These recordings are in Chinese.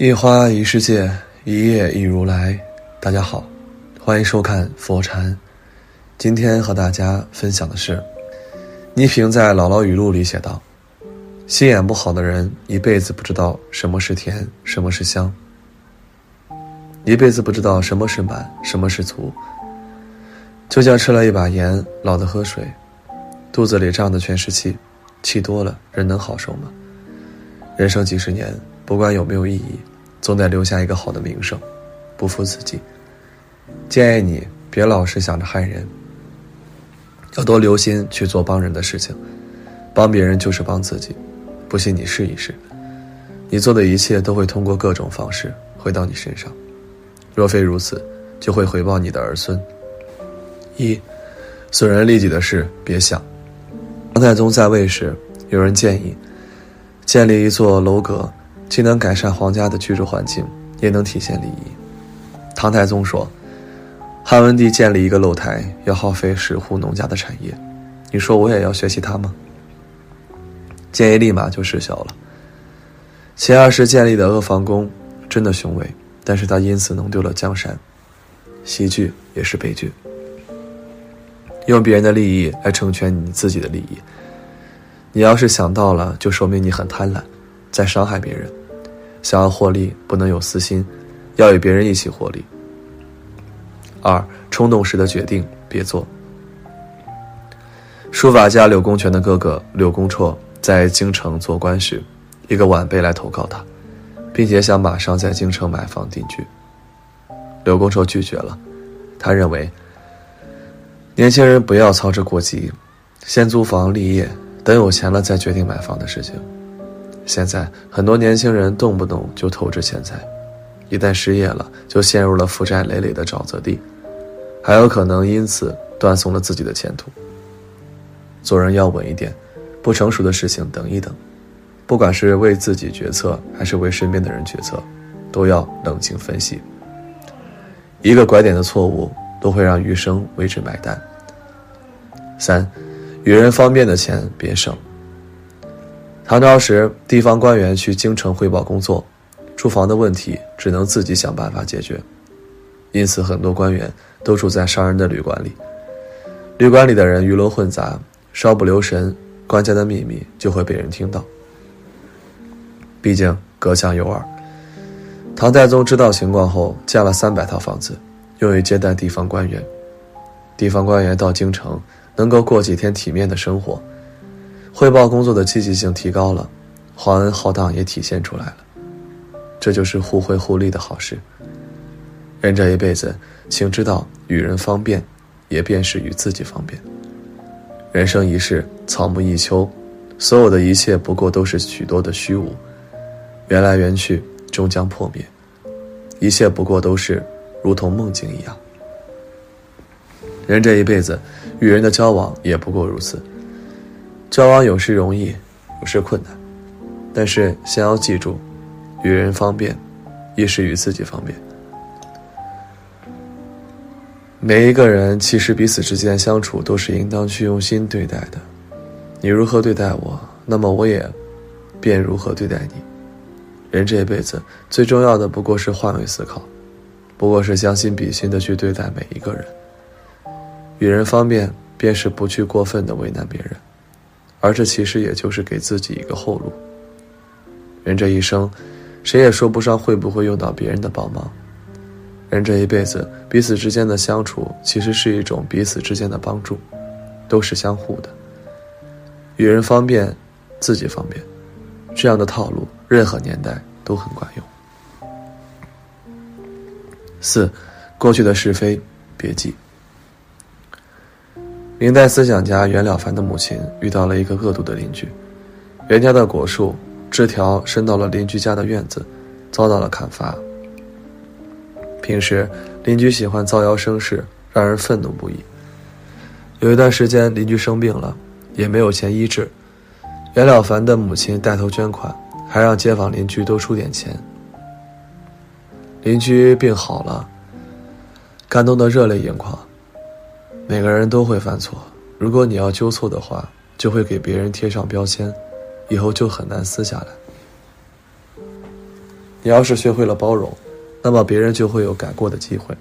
一花一世界，一叶一如来。大家好，欢迎收看佛禅。今天和大家分享的是，倪萍在《姥姥语录》里写道：“心眼不好的人，一辈子不知道什么是甜，什么是香，一辈子不知道什么是满，什么是足。就像吃了一把盐，老的喝水，肚子里胀的全是气，气多了，人能好受吗？人生几十年，不管有没有意义。”总得留下一个好的名声，不负自己。建议你别老是想着害人，要多留心去做帮人的事情。帮别人就是帮自己，不信你试一试。你做的一切都会通过各种方式回到你身上，若非如此，就会回报你的儿孙。一，损人利己的事别想。唐太宗在位时，有人建议建立一座楼阁。既能改善皇家的居住环境，也能体现礼仪。唐太宗说：“汉文帝建立一个露台，要耗费十户农家的产业，你说我也要学习他吗？”建议立马就失效了。秦二世建立的阿房宫真的雄伟，但是他因此弄丢了江山，喜剧也是悲剧。用别人的利益来成全你自己的利益，你要是想到了，就说明你很贪婪，在伤害别人。想要获利，不能有私心，要与别人一起获利。二，冲动时的决定别做。书法家柳公权的哥哥柳公绰在京城做官时，一个晚辈来投靠他，并且想马上在京城买房定居。柳公绰拒绝了，他认为年轻人不要操之过急，先租房立业，等有钱了再决定买房的事情。现在很多年轻人动不动就透支钱财，一旦失业了，就陷入了负债累累的沼泽地，还有可能因此断送了自己的前途。做人要稳一点，不成熟的事情等一等，不管是为自己决策还是为身边的人决策，都要冷静分析。一个拐点的错误都会让余生为之买单。三，与人方便的钱别省。唐朝时，地方官员去京城汇报工作，住房的问题只能自己想办法解决，因此很多官员都住在商人的旅馆里。旅馆里的人鱼龙混杂，稍不留神，官家的秘密就会被人听到。毕竟隔墙有耳。唐太宗知道情况后，建了三百套房子，用于接待地方官员。地方官员到京城，能够过几天体面的生活。汇报工作的积极性提高了，皇恩浩荡也体现出来了，这就是互惠互利的好事。人这一辈子，请知道与人方便，也便是与自己方便。人生一世，草木一秋，所有的一切不过都是许多的虚无，缘来缘去，终将破灭，一切不过都是如同梦境一样。人这一辈子，与人的交往也不过如此。交往有时容易，有时困难，但是先要记住，与人方便，亦是与自己方便。每一个人其实彼此之间相处都是应当去用心对待的。你如何对待我，那么我也便如何对待你。人这一辈子最重要的不过是换位思考，不过是将心比心的去对待每一个人。与人方便，便是不去过分的为难别人。而这其实也就是给自己一个后路。人这一生，谁也说不上会不会用到别人的帮忙。人这一辈子，彼此之间的相处其实是一种彼此之间的帮助，都是相互的。与人方便，自己方便，这样的套路，任何年代都很管用。四，过去的是非别记。明代思想家袁了凡的母亲遇到了一个恶毒的邻居，袁家的果树枝条伸到了邻居家的院子，遭到了砍伐。平时邻居喜欢造谣生事，让人愤怒不已。有一段时间邻居生病了，也没有钱医治，袁了凡的母亲带头捐款，还让街坊邻居多出点钱。邻居病好了，感动得热泪盈眶。每个人都会犯错，如果你要纠错的话，就会给别人贴上标签，以后就很难撕下来。你要是学会了包容，那么别人就会有改过的机会。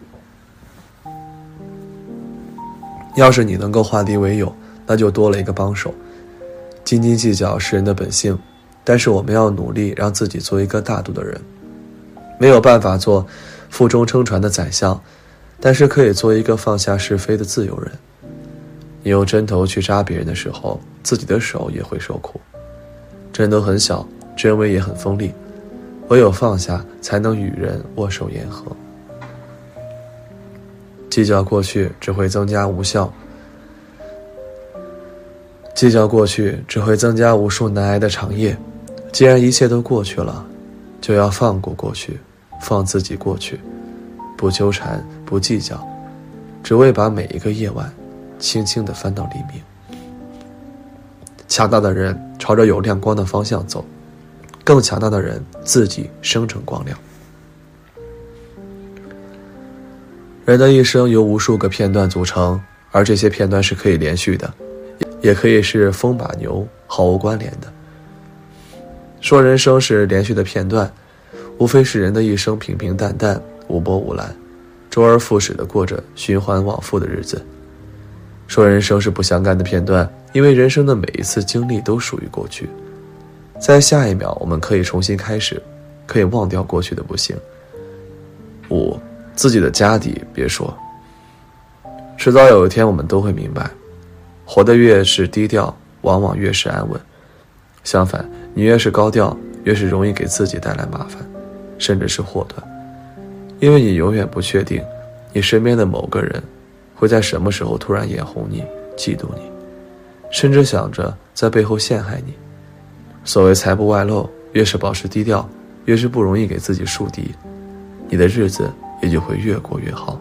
要是你能够化敌为友，那就多了一个帮手。斤斤计较是人的本性，但是我们要努力让自己做一个大度的人。没有办法做腹中撑船的宰相。但是可以做一个放下是非的自由人。你用针头去扎别人的时候，自己的手也会受苦。针头很小，针尾也很锋利，唯有放下，才能与人握手言和。计较过去只会增加无效，计较过去只会增加无数难挨的长夜。既然一切都过去了，就要放过过去，放自己过去。不纠缠，不计较，只为把每一个夜晚，轻轻地翻到黎明。强大的人朝着有亮光的方向走，更强大的人自己生成光亮。人的一生由无数个片段组成，而这些片段是可以连续的，也可以是风把牛，毫无关联的。说人生是连续的片段，无非是人的一生平平淡淡。无波无澜，周而复始的过着循环往复的日子。说人生是不相干的片段，因为人生的每一次经历都属于过去，在下一秒我们可以重新开始，可以忘掉过去的不幸。五，自己的家底别说，迟早有一天我们都会明白，活得越是低调，往往越是安稳。相反，你越是高调，越是容易给自己带来麻烦，甚至是祸端。因为你永远不确定，你身边的某个人，会在什么时候突然眼红你、嫉妒你，甚至想着在背后陷害你。所谓财不外露，越是保持低调，越是不容易给自己树敌，你的日子也就会越过越好。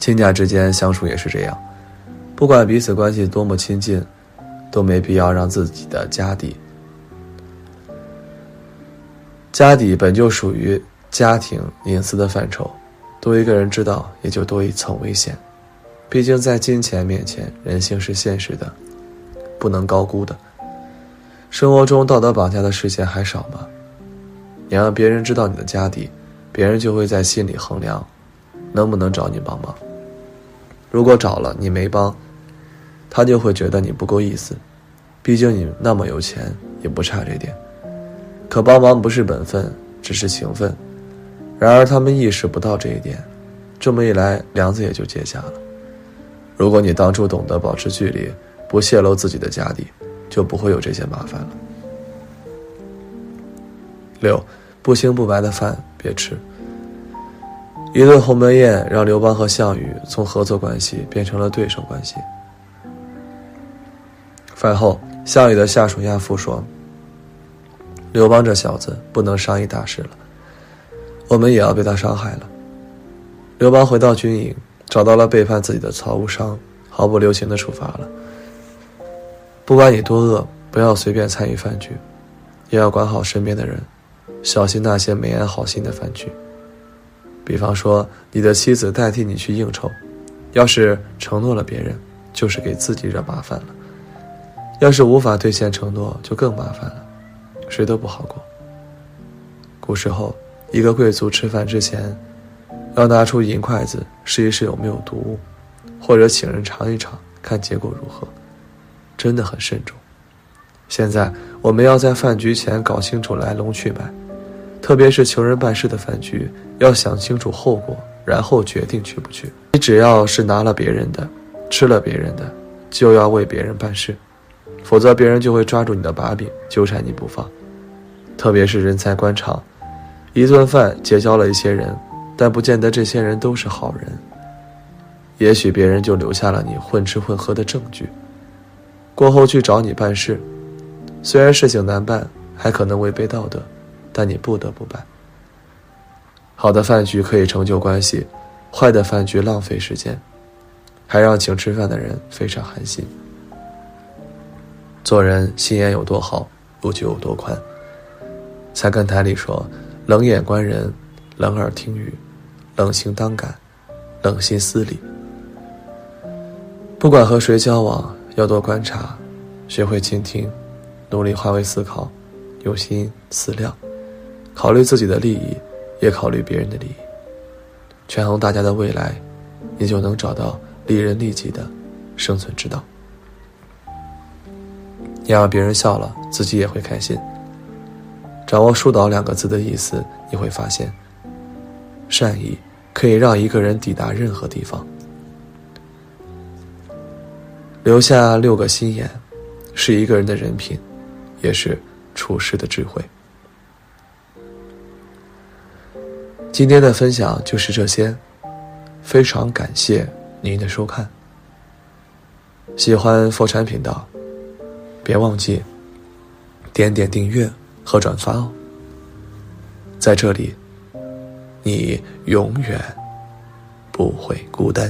亲家之间相处也是这样，不管彼此关系多么亲近，都没必要让自己的家底，家底本就属于。家庭隐私的范畴，多一个人知道，也就多一层危险。毕竟在金钱面前，人性是现实的，不能高估的。生活中道德绑架的事件还少吗？你让别人知道你的家底，别人就会在心里衡量，能不能找你帮忙。如果找了你没帮，他就会觉得你不够意思。毕竟你那么有钱，也不差这点。可帮忙不是本分，只是情分。然而他们意识不到这一点，这么一来，梁子也就结下了。如果你当初懂得保持距离，不泄露自己的家底，就不会有这些麻烦了。六，不清不白的饭别吃。一顿鸿门宴让刘邦和项羽从合作关系变成了对手关系。饭后，项羽的下属亚父说：“刘邦这小子不能商议大事了。”我们也要被他伤害了。刘邦回到军营，找到了背叛自己的曹无伤，毫不留情的处罚了。不管你多饿，不要随便参与饭局，也要管好身边的人，小心那些没安好心的饭局。比方说，你的妻子代替你去应酬，要是承诺了别人，就是给自己惹麻烦了；要是无法兑现承诺，就更麻烦了，谁都不好过。古时候。一个贵族吃饭之前，要拿出银筷子试一试有没有毒物，或者请人尝一尝，看结果如何，真的很慎重。现在我们要在饭局前搞清楚来龙去脉，特别是求人办事的饭局，要想清楚后果，然后决定去不去。你只要是拿了别人的，吃了别人的，就要为别人办事，否则别人就会抓住你的把柄，纠缠你不放。特别是人才官场。一顿饭结交了一些人，但不见得这些人都是好人。也许别人就留下了你混吃混喝的证据。过后去找你办事，虽然事情难办，还可能违背道德，但你不得不办。好的饭局可以成就关系，坏的饭局浪费时间，还让请吃饭的人非常寒心。做人心眼有多好，路就有多宽。菜根谭里说：“冷眼观人，冷耳听语，冷情当感，冷心思理。”不管和谁交往。要多观察，学会倾听，努力换位思考，用心思量，考虑自己的利益，也考虑别人的利益，权衡大家的未来，你就能找到利人利己的生存之道。你让别人笑了，自己也会开心。掌握“疏导”两个字的意思，你会发现，善意可以让一个人抵达任何地方。留下六个心眼，是一个人的人品，也是处事的智慧。今天的分享就是这些，非常感谢您的收看。喜欢佛禅频道，别忘记点点订阅和转发哦。在这里，你永远不会孤单。